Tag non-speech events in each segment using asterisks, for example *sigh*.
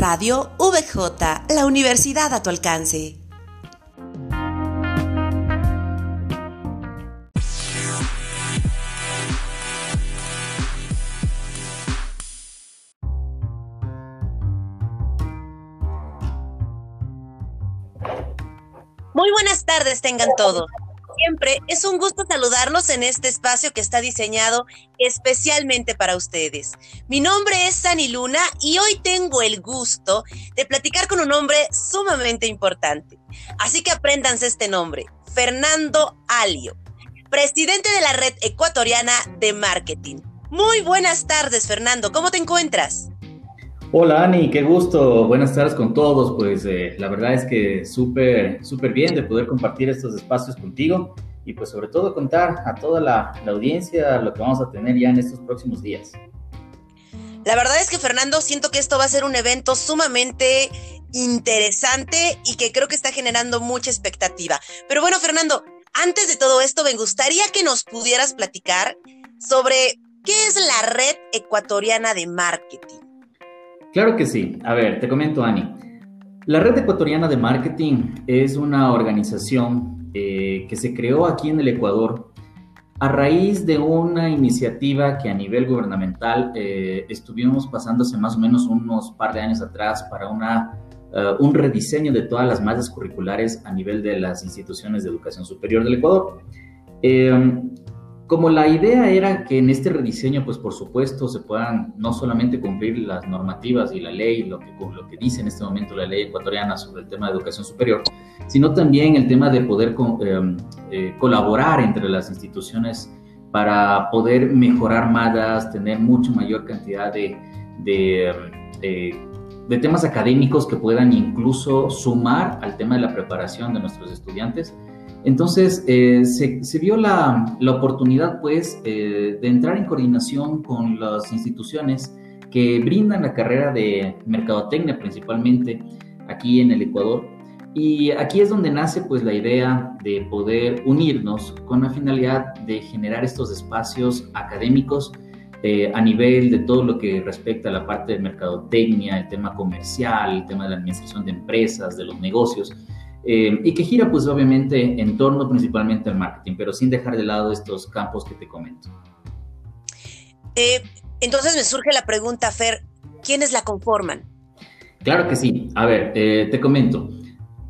Radio VJ, la universidad a tu alcance. Muy buenas tardes tengan todos siempre, es un gusto saludarlos en este espacio que está diseñado especialmente para ustedes. Mi nombre es Sani Luna y hoy tengo el gusto de platicar con un hombre sumamente importante. Así que apréndanse este nombre, Fernando Alio, presidente de la Red Ecuatoriana de Marketing. Muy buenas tardes, Fernando, ¿cómo te encuentras? Hola Ani, qué gusto. Buenas tardes con todos. Pues eh, la verdad es que súper, súper bien de poder compartir estos espacios contigo y pues sobre todo contar a toda la, la, audiencia lo que vamos a tener ya en estos próximos días. La verdad es que Fernando, siento que esto va a ser un evento sumamente interesante y que creo que está generando mucha expectativa. Pero bueno, Fernando, antes de todo esto, me gustaría que nos pudieras platicar sobre qué es la red ecuatoriana de marketing. Claro que sí. A ver, te comento, Ani. La Red Ecuatoriana de Marketing es una organización eh, que se creó aquí en el Ecuador a raíz de una iniciativa que a nivel gubernamental eh, estuvimos pasando hace más o menos unos par de años atrás para una, eh, un rediseño de todas las mallas curriculares a nivel de las instituciones de educación superior del Ecuador. Como la idea era que en este rediseño, pues por supuesto, se puedan no solamente cumplir las normativas y la ley, lo que, dice en este momento la ley ecuatoriana sobre el tema de educación superior, sino también el tema de poder em, eh, colaborar entre las instituciones para poder mejorar más, tener mucho mayor cantidad de temas académicos que puedan incluso sumar al tema de la preparación de nuestros estudiantes entonces, eh, se, vio la, oportunidad, pues, eh, de entrar en coordinación con las instituciones que brindan la carrera de mercadotecnia, principalmente aquí en el Ecuador. Y aquí es donde nace, pues, la idea de poder unirnos con la finalidad de generar estos espacios académicos eh, a nivel de todo lo que respecta a la parte de mercadotecnia, el tema comercial, el tema de la administración de empresas, de los negocios, eh, y que gira pues obviamente en torno principalmente al marketing, pero sin dejar de lado estos campos que te comento. Eh, entonces me surge la pregunta, Fer, ¿quiénes la conforman? Claro que sí. A ver, eh, te comento.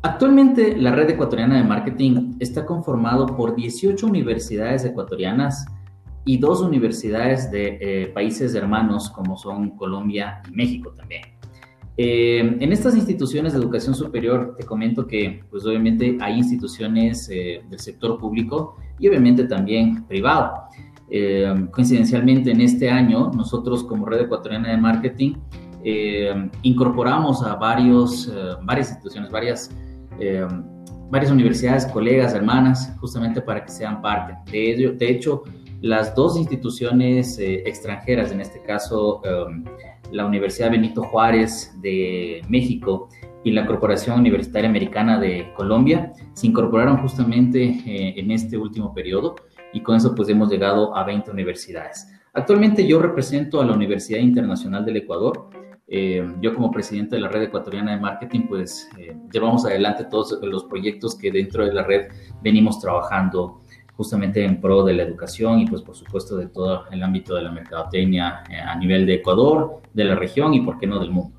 Actualmente la red ecuatoriana de marketing está conformado por 18 universidades ecuatorianas y dos universidades de países hermanos como son Colombia y México también. Eh, en estas instituciones de educación superior, te comento que, pues obviamente hay instituciones eh, del sector público y obviamente también privado. Eh, coincidencialmente, en este año, nosotros como Red Ecuatoriana de Marketing incorporamos a varios, varias instituciones, varias, varias universidades, colegas, hermanas, justamente para que sean parte. De, ello, de hecho, las dos instituciones extranjeras, en este caso, la Universidad Benito Juárez de México y la Corporación Universitaria Americana de Colombia se incorporaron justamente eh, en este último periodo y con eso pues hemos llegado a 20 universidades. Actualmente yo represento a la Universidad Internacional del Ecuador. Eh, yo como presidente de la Red Ecuatoriana de Marketing pues eh, llevamos adelante todos los proyectos que dentro de la red venimos trabajando justamente en pro de la educación y pues por supuesto de todo el ámbito de la mercadotecnia eh, a nivel de Ecuador, de la región y por qué no del mundo.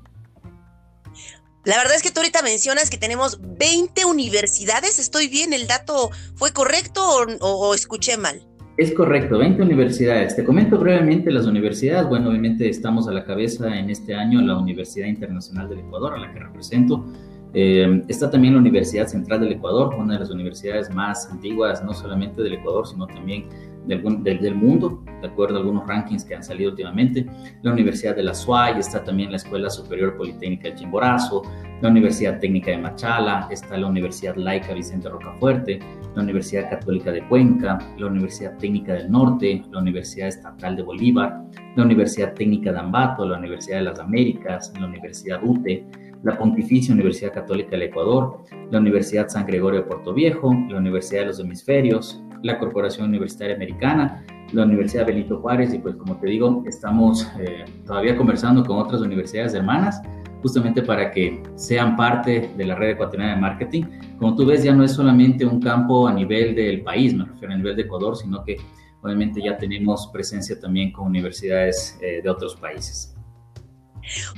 La verdad es que tú ahorita mencionas que tenemos 20 universidades. ¿Estoy bien? ¿El dato fue correcto o, escuché mal? Es correcto, 20 universidades. Te comento brevemente las universidades. Bueno, obviamente estamos a la cabeza en este año la Universidad Internacional del Ecuador, a la que represento. Eh, está también la Universidad Central del Ecuador, una de las universidades más antiguas, no solamente del Ecuador, sino también del, del, mundo, de acuerdo a algunos rankings que han salido últimamente. La Universidad de la SUAY, está también la Escuela Superior Politécnica de Chimborazo, la Universidad Técnica de Machala, está la Universidad Laica Vicente Rocafuerte, la Universidad Católica de Cuenca, la Universidad Técnica del Norte, la Universidad Estatal de Bolívar, la Universidad Técnica de Ambato, la Universidad de las Américas, la Universidad UTE, la Pontificia Universidad Católica del Ecuador, la Universidad San Gregorio de Puerto Viejo, la Universidad de los Hemisferios, la Corporación Universitaria Americana, la Universidad Benito Juárez y pues como te digo, estamos eh, todavía conversando con otras universidades hermanas justamente para que sean parte de la red ecuatoriana de marketing. Como tú ves, ya no es solamente un campo a nivel del país, me refiero a nivel de Ecuador, sino que obviamente ya tenemos presencia también con universidades eh, de otros países.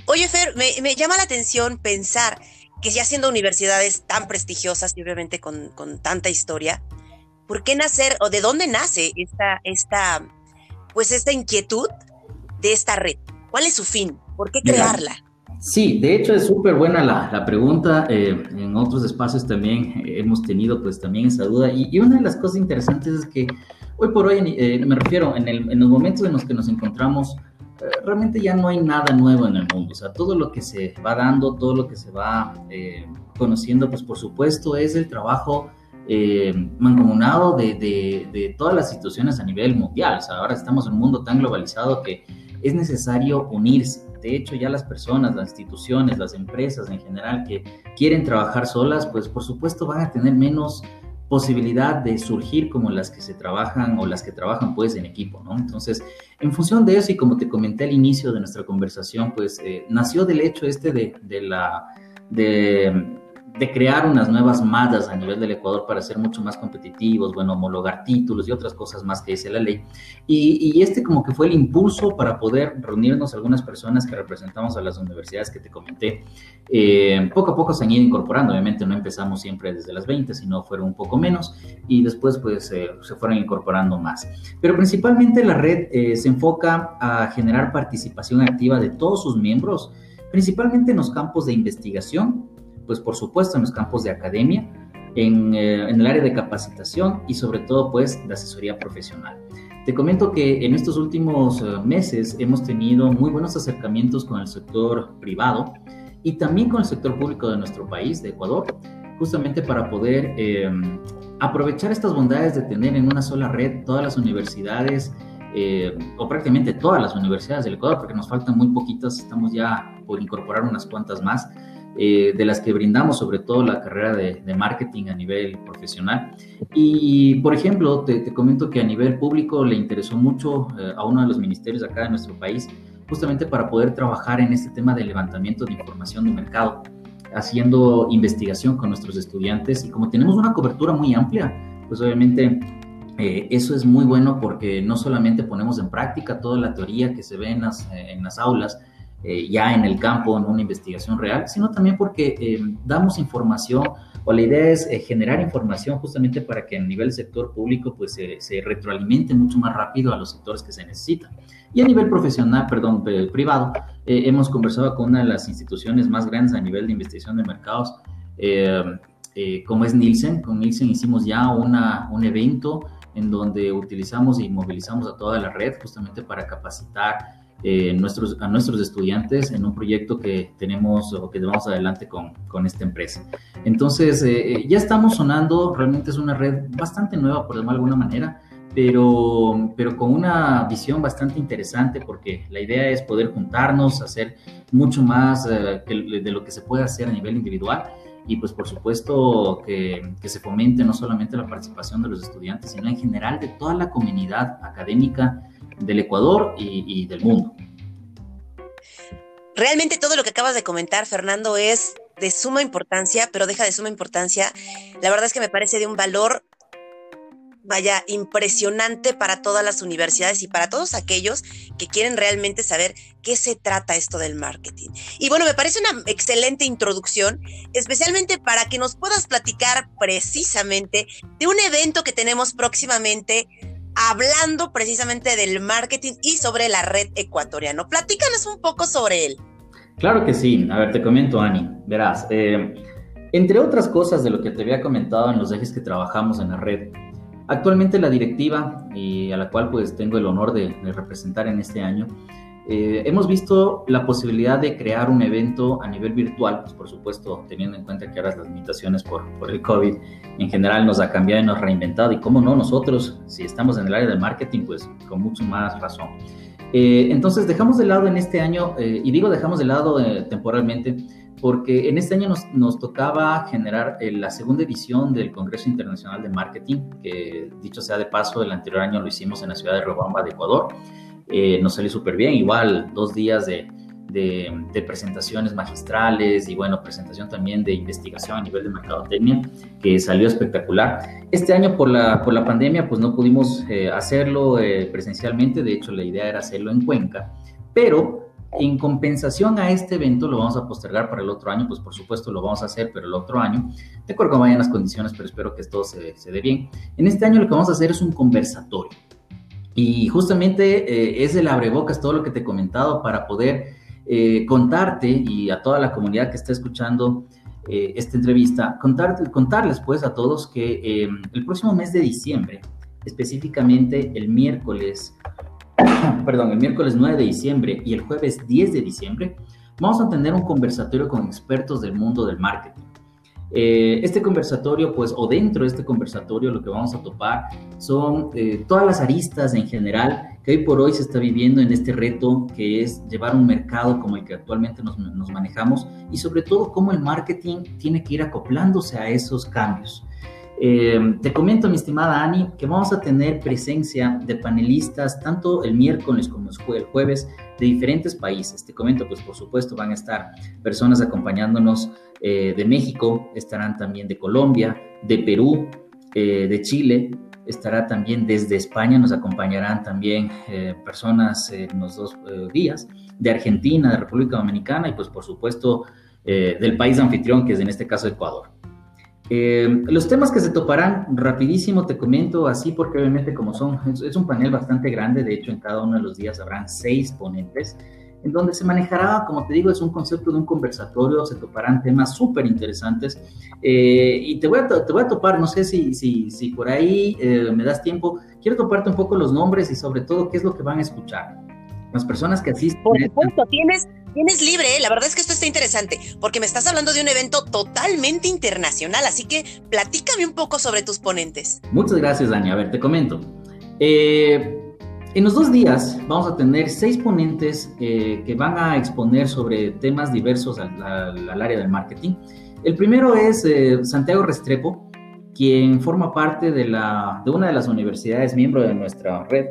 Oye, Fer, me, llama la atención pensar que ya siendo universidades tan prestigiosas y obviamente con, con, tanta historia, ¿por qué nacer o de dónde nace esta, esta, pues esta inquietud de esta red? ¿Cuál es su fin? ¿Por qué crearla? Sí, de hecho es súper buena la, pregunta. Eh, en otros espacios también hemos tenido pues también esa duda. Y, una de las cosas interesantes es que hoy por hoy, eh, me refiero, en, el, en, los momentos en los que nos encontramos, eh, realmente ya no hay nada nuevo en el mundo. O sea, todo lo que se va dando, todo lo que se va conociendo, pues por supuesto es el trabajo de, de, de, todas las instituciones a nivel mundial. O sea, ahora estamos en un mundo tan globalizado que es necesario unirse de hecho ya las personas, las instituciones, las empresas en general que quieren trabajar solas, pues por supuesto van a tener menos posibilidad de surgir como las que se trabajan o las que trabajan pues en equipo, ¿no? Entonces, en función de eso y como te comenté al inicio de nuestra conversación, pues eh, nació del hecho este de, de la, de, de crear unas nuevas madas a nivel del Ecuador para ser mucho más competitivos, bueno, homologar títulos y otras cosas más que dice la ley. Y, este como que fue el impulso para poder reunirnos algunas personas que representamos a las universidades que te comenté. Eh, poco a poco se han ido incorporando, obviamente no empezamos siempre desde las 20, sino fueron un poco menos y después pues se fueron incorporando más. Pero principalmente la red eh, se enfoca a generar participación activa de todos sus miembros, principalmente en los campos de investigación, pues por supuesto en los campos de academia, en, eh, en, el área de capacitación y sobre todo pues de asesoría profesional. Te comento que en estos últimos eh, meses hemos tenido muy buenos acercamientos con el sector privado y también con el sector público de nuestro país, de Ecuador, justamente para poder eh, aprovechar estas bondades de tener en una sola red todas las universidades o prácticamente todas las universidades del Ecuador, porque nos faltan muy poquitas, estamos ya por incorporar unas cuantas más, eh, de las que brindamos sobre todo la carrera de, marketing a nivel profesional. Y, por ejemplo, te, comento que a nivel público le interesó mucho eh, a uno de los ministerios acá de nuestro país, justamente para poder trabajar en este tema de levantamiento de información de mercado, haciendo investigación con nuestros estudiantes. Y como tenemos una cobertura muy amplia, pues obviamente eh, eso es muy bueno porque no solamente ponemos en práctica toda la teoría que se ve en las, en las aulas, eh, ya en el campo, en una investigación real, sino también porque eh, damos información o la idea es eh, generar información justamente para que a nivel sector público pues se retroalimente mucho más rápido a los sectores que se necesitan. Y a nivel profesional, perdón, privado, hemos conversado con una de las instituciones más grandes a nivel de investigación de mercados, como es Nielsen. Con Nielsen hicimos ya una, un evento en donde utilizamos y movilizamos a toda la red justamente para capacitar eh, nuestros, a nuestros estudiantes en un proyecto que tenemos o que llevamos adelante con, con esta empresa. Entonces, eh, eh, ya estamos sonando, realmente es una red bastante nueva, por decirlo de alguna manera, pero, pero con una visión bastante interesante porque la idea es poder juntarnos, hacer mucho más de lo que se puede hacer a nivel individual y pues por supuesto que, que, se fomente no solamente la participación de los estudiantes, sino en general de toda la comunidad académica del Ecuador y, del mundo. Realmente todo lo que acabas de comentar, Fernando, es de suma importancia, pero deja de suma importancia. La verdad es que me parece de un valor, vaya, impresionante para todas las universidades y para todos aquellos que quieren realmente saber qué se trata esto del marketing. Y bueno, me parece una excelente introducción, especialmente para que nos puedas platicar precisamente de un evento que tenemos próximamente hablando precisamente del marketing y sobre la red ecuatoriana. Platícanos un poco sobre él. Claro que sí. A ver, te comento, Ani. Verás, eh, entre otras cosas de lo que te había comentado en los ejes que trabajamos en la red, actualmente la directiva, y a la cual pues tengo el honor de representar en este año, eh, hemos visto la posibilidad de crear un evento a nivel virtual, pues por supuesto, teniendo en cuenta que ahora las limitaciones por, por el COVID en general nos ha cambiado y nos ha reinventado. Y cómo no, nosotros, si estamos en el área del marketing, pues con mucho más razón. Eh, entonces, dejamos de lado en este año, eh, y digo dejamos de lado temporalmente, porque en este año nos, nos tocaba generar la segunda edición del Congreso Internacional de Marketing, que dicho sea de paso, el anterior año lo hicimos en la ciudad de Robamba, de Ecuador. Eh, nos salió súper bien, igual dos días de, presentaciones magistrales y bueno, presentación también de investigación a nivel de mercadotecnia, que salió espectacular. Este año por la, por la pandemia pues no pudimos eh, hacerlo eh, presencialmente, de hecho la idea era hacerlo en Cuenca, pero en compensación a este evento lo vamos a postergar para el otro año, pues por supuesto lo vamos a hacer, pero el otro año, de acuerdo con vayan las condiciones, pero espero que todo se, se dé bien. En este año lo que vamos a hacer es un conversatorio. Y justamente eh, es el abrebocas todo lo que te he comentado para poder eh, contarte y a toda la comunidad que está escuchando eh, esta entrevista, contarles pues a todos que el próximo mes de diciembre, específicamente el miércoles, *clears throat* perdón, el miércoles 9 de diciembre y el jueves 10 de diciembre, vamos a tener un conversatorio con expertos del mundo del marketing. Eh, este conversatorio, pues, o dentro de este conversatorio, lo que vamos a topar son eh, todas las aristas en general que hoy por hoy se está viviendo en este reto que es llevar un mercado como el que actualmente nos, nos manejamos y sobre todo cómo el marketing tiene que ir acoplándose a esos cambios. Eh, te comento, mi estimada Ani, que vamos a tener presencia de panelistas tanto el miércoles como el jueves de diferentes países. Te comento, pues por supuesto van a estar personas acompañándonos eh, de México, estarán también de Colombia, de Perú, eh, de Chile, estará también desde España, nos acompañarán también personas en los dos días, de Argentina, de República Dominicana y pues por supuesto del país anfitrión, que es en este caso Ecuador. Eh, los temas que se toparán, rapidísimo te comento así, porque obviamente como son, es, un panel bastante grande, de hecho en cada uno de los días habrán seis ponentes, en donde se manejará, como te digo, es un concepto de un conversatorio, se toparán temas súper interesantes eh, y te voy, a, te voy a topar, no sé si, si, si por ahí eh, me das tiempo, quiero toparte un poco los nombres y sobre todo qué es lo que van a escuchar. Las personas que asisten. Por supuesto, tienes Tienes libre, ¿eh? la verdad es que esto está interesante, porque me estás hablando de un evento totalmente internacional, así que platícame un poco sobre tus ponentes. Muchas gracias, Dani. A ver, te comento. Eh, en los dos días vamos a tener seis ponentes eh, que van a exponer sobre temas diversos al, área del marketing. El primero es Santiago Restrepo, quien forma parte de, la, de una de las universidades miembro de nuestra red.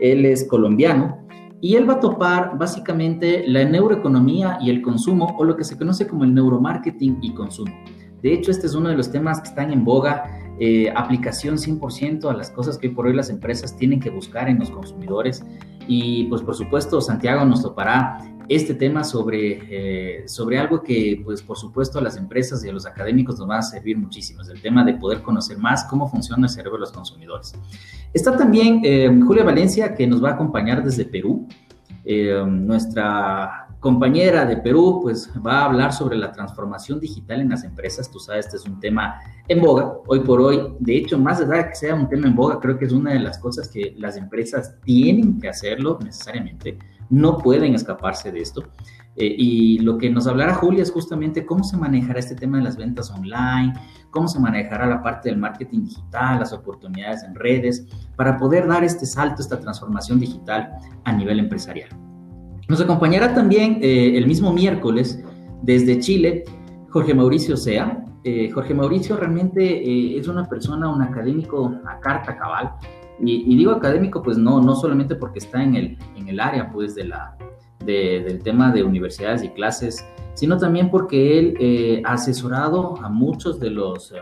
Él es colombiano y él va a topar básicamente la neuroeconomía y el consumo, o lo que se conoce como el neuromarketing y consumo. De hecho, este es uno de los temas que están en boga, eh, aplicación 100% a las cosas que hoy por hoy las empresas tienen que buscar en los consumidores. Y pues por supuesto, Santiago nos topará este tema sobre, eh, sobre algo que, pues por supuesto, a las empresas y a los académicos nos va a servir muchísimo, es el tema de poder conocer más cómo funciona el cerebro de los consumidores. Está también eh, Julia Valencia, que nos va a acompañar desde Perú. Eh, nuestra compañera de Perú, pues va a hablar sobre la transformación digital en las empresas. Tú sabes, este es un tema en boga hoy por hoy. De hecho, más allá de que sea un tema en boga, creo que es una de las cosas que las empresas tienen que hacerlo necesariamente no pueden escaparse de esto. Eh, y lo que nos hablará Julia es justamente cómo se manejará este tema de las ventas online, cómo se manejará la parte del marketing digital, las oportunidades en redes, para poder dar este salto, esta transformación digital a nivel empresarial. Nos acompañará también eh, el mismo miércoles desde Chile Jorge Mauricio Sea. Eh, Jorge Mauricio realmente es una persona, un académico a carta cabal, y, digo académico, pues no, no solamente porque está en el, en el área pues, de la, del tema de universidades y clases, sino también porque él eh, ha asesorado a muchos de los, eh,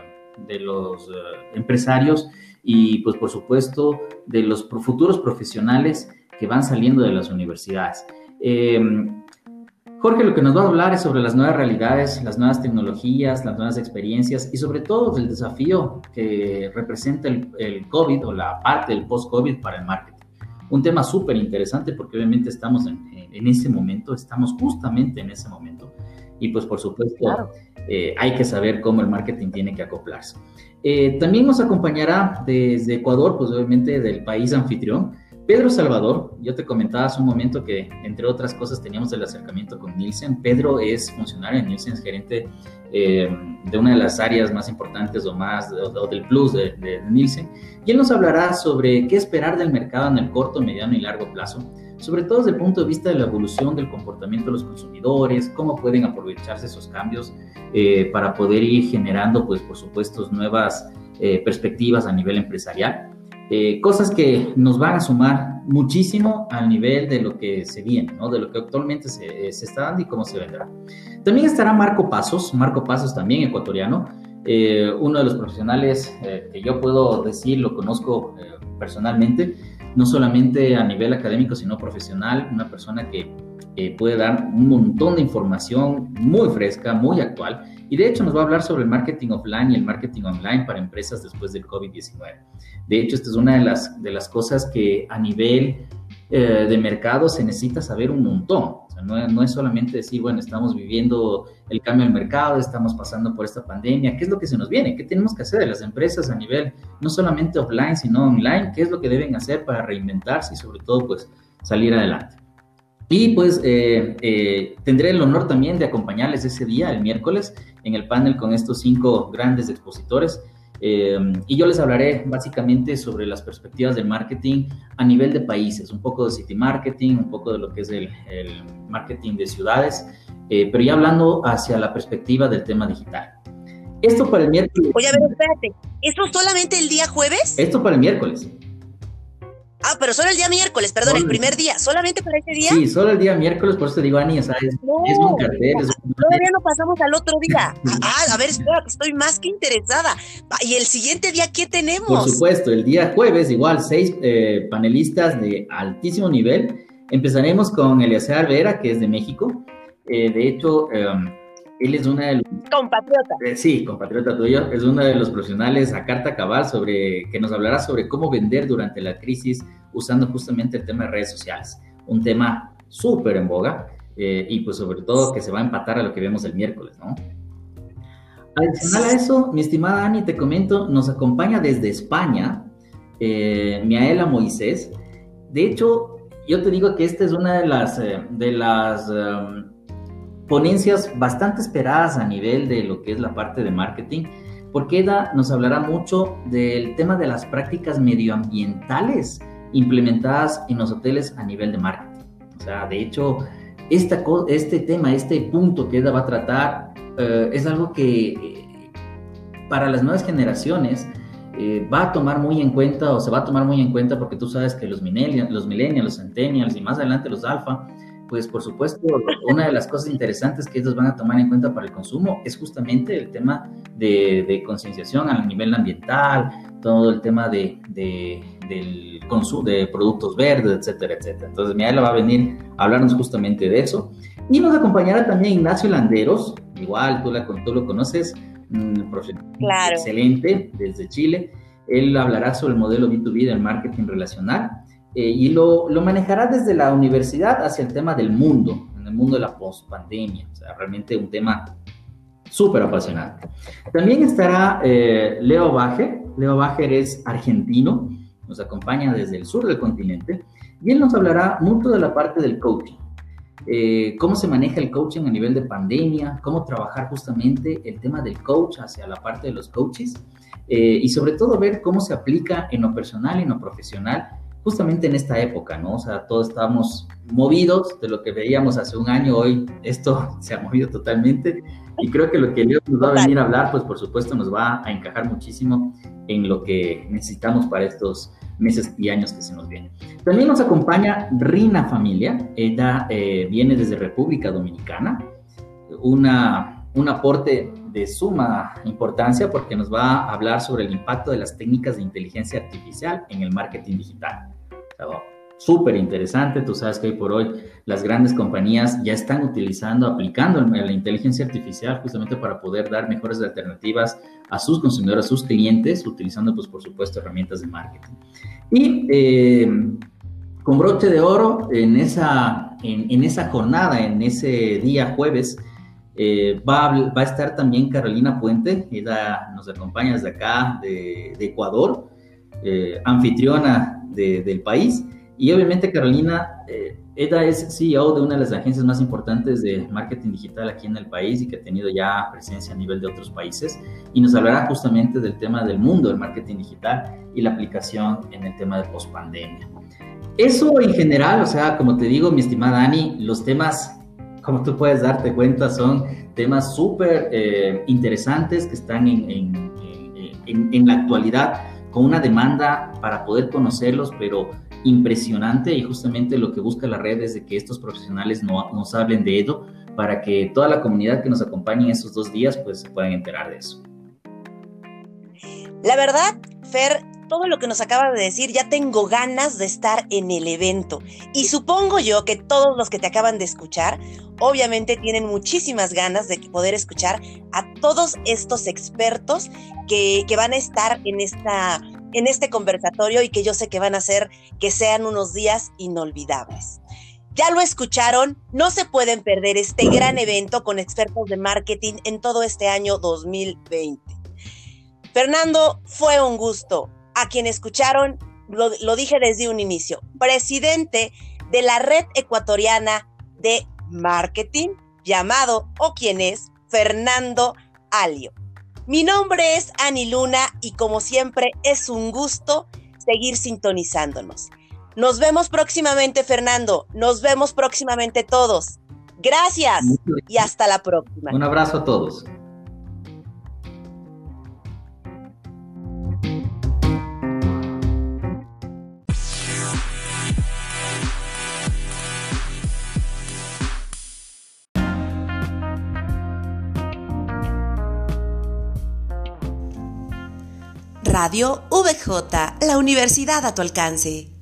de los eh, empresarios y pues por supuesto de los futuros profesionales que van saliendo de las universidades. Jorge lo que nos va a hablar es sobre las nuevas realidades, las nuevas tecnologías, las nuevas experiencias y sobre todo del desafío que representa el, COVID o la parte del post-COVID para el marketing. Un tema súper interesante porque obviamente estamos en, ese momento, estamos justamente en ese momento y pues por supuesto eh, hay que saber cómo el marketing tiene que acoplarse. Eh, también nos acompañará desde Ecuador, pues obviamente del país anfitrión, Pedro Salvador, yo te comentaba hace un momento que, entre otras cosas, teníamos el acercamiento con Nielsen. Pedro es funcionario en Nielsen, es gerente eh, de una de las áreas más importantes o más, del plus de, de, Nielsen. Y él nos hablará sobre qué esperar del mercado en el corto, mediano y largo plazo, sobre todo desde el punto de vista de la evolución del comportamiento de los consumidores, cómo pueden aprovecharse esos cambios eh, para poder ir generando, pues, por supuesto, nuevas eh, perspectivas a nivel empresarial. Eh, cosas que nos van a sumar muchísimo al nivel de lo que se viene, ¿no? de lo que actualmente se, se está dando y cómo se vendrá. También estará Marco Pasos, Marco Pasos también ecuatoriano, eh, uno de los profesionales eh, que yo puedo decir, lo conozco eh, personalmente, no solamente a nivel académico, sino profesional, una persona que puede dar un montón de información muy fresca, muy actual, y de hecho nos va a hablar sobre el marketing offline y el marketing online para empresas después del COVID-19. De hecho, esta es una de las, de las cosas que a nivel de mercado se necesita saber un montón no, es solamente decir, bueno, estamos viviendo el cambio del mercado, estamos pasando por esta pandemia, ¿qué es lo que se nos viene? ¿Qué tenemos que hacer de las empresas a nivel no solamente offline, sino online? ¿Qué es lo que deben hacer para reinventarse y sobre todo, pues, salir adelante? Y pues eh, eh, tendré el honor también de acompañarles ese día, el miércoles, en el panel con estos cinco grandes expositores eh, y yo les hablaré básicamente sobre las perspectivas del marketing a nivel de países, un poco de city marketing, un poco de lo que es el, marketing de ciudades, pero ya hablando hacia la perspectiva del tema digital. Esto para el miércoles. Oye, a ver, espérate, ¿esto solamente el día jueves? Esto para el miércoles. Ah, pero solo el día miércoles, perdón, el primer día, solamente para ese día. Sí, solo el día miércoles, por eso te digo, Ani, o sea, es, un cartel. Todavía no pasamos al otro día. *laughs* Ah, a ver, espera, estoy más que interesada. ¿Y el siguiente día qué tenemos? Por supuesto, el día jueves, igual, seis eh, panelistas de altísimo nivel. Empezaremos con Eleazar Vera, que es de México. Eh, de hecho, em, él es una de los... Compatriota. Eh, sí, compatriota tuyo. Es uno de los profesionales a carta cabal sobre, que nos hablará sobre cómo vender durante la crisis usando justamente el tema de redes sociales. Un tema súper en boga eh, y pues sobre todo que se va a empatar a lo que vemos el miércoles, ¿no? Adicional a eso, mi estimada Ani, te comento, nos acompaña desde España eh, Miaela Moisés. De hecho, yo te digo que esta es una de las, eh, de las em, ponencias bastante esperadas a nivel de lo que es la parte de marketing, porque ella nos hablará mucho del tema de las prácticas medioambientales implementadas en los hoteles a nivel de marketing. O sea, de hecho, esta, este tema, este punto que ella va a tratar, eh, es algo que eh, para las nuevas generaciones eh, va a tomar muy en cuenta o se va a tomar muy en cuenta porque tú sabes que los millennials, los, millennials, los centennials y más adelante los alfa, pues por supuesto, una de las cosas interesantes que ellos van a tomar en cuenta para el consumo es justamente el tema de, de concienciación a nivel ambiental, todo el tema de, de, del consumo de productos verdes, etcétera, etcétera. Entonces, Miaela va a venir a hablarnos justamente de eso. Y nos acompañará también Ignacio Landeros, igual tú, la, tú lo conoces, un profesional excelente desde Chile. Él hablará sobre el modelo B2B del marketing relacional eh, y lo, lo, manejará desde la universidad hacia el tema del mundo, en el mundo de la post-pandemia. O sea, realmente un tema súper apasionante. También estará eh, Leo Bajer. Leo Bajer es argentino, nos acompaña desde el sur del continente y él nos hablará mucho de la parte del coaching. Eh, cómo se maneja el coaching a nivel de pandemia, cómo trabajar justamente el tema del coach hacia la parte de los coaches y sobre todo ver cómo se aplica en lo personal y en lo profesional justamente en esta época, ¿no? O sea, todos estamos movidos de lo que veíamos hace un año, hoy esto *laughs* se ha movido totalmente y creo que lo que Leo nos va a venir a hablar, pues por supuesto nos va a encajar muchísimo en lo que necesitamos para estos meses y años que se nos vienen. También nos acompaña Rina Familia, ella eh, viene desde República Dominicana, una, un aporte de suma importancia porque nos va a hablar sobre el impacto de las técnicas de inteligencia artificial en el marketing digital súper interesante. Tú sabes que hoy por hoy las grandes compañías ya están utilizando, aplicando la inteligencia artificial justamente para poder dar mejores alternativas a sus consumidores, a sus clientes, utilizando, pues, por supuesto, herramientas de marketing. Y eh, con broche de oro, en esa, en, esa jornada, en ese día jueves, eh, va, a, va, a, estar también Carolina Puente, ella nos acompaña desde acá, de, Ecuador, eh, anfitriona del país. Y obviamente Carolina, eh, ella es CEO de una de las agencias más importantes de marketing digital aquí en el país y que ha tenido ya presencia a nivel de otros países. Y nos hablará justamente del tema del mundo del marketing digital y la aplicación en el tema de pospandemia. Eso en general, o sea, como te digo, mi estimada Ani, los temas, como tú puedes darte cuenta, son temas súper eh, interesantes que están en, en, en, la actualidad con una demanda para poder conocerlos, pero impresionante y justamente lo que busca la red es de que estos profesionales no, nos hablen de ello para que toda la comunidad que nos acompañe en esos dos días pues se puedan enterar de eso. La verdad, Fer, todo lo que nos acaba de decir, ya tengo ganas de estar en el evento. Y supongo yo que todos los que te acaban de escuchar, obviamente tienen muchísimas ganas de poder escuchar a todos estos expertos que, van a estar en, esta, en este conversatorio y que yo sé que van a hacer que sean unos días inolvidables. Ya lo escucharon, no se pueden perder este gran evento con expertos de marketing en todo este año 2020. Fernando, fue un gusto a quien escucharon, lo, dije desde un inicio, presidente de la red ecuatoriana de marketing, llamado o quien es Fernando Alio. Mi nombre es Ani Luna y como siempre es un gusto seguir sintonizándonos. Nos vemos próximamente, Fernando. Nos vemos próximamente todos. Gracias y hasta la próxima. Un abrazo a todos. Radio VJ, la universidad a tu alcance.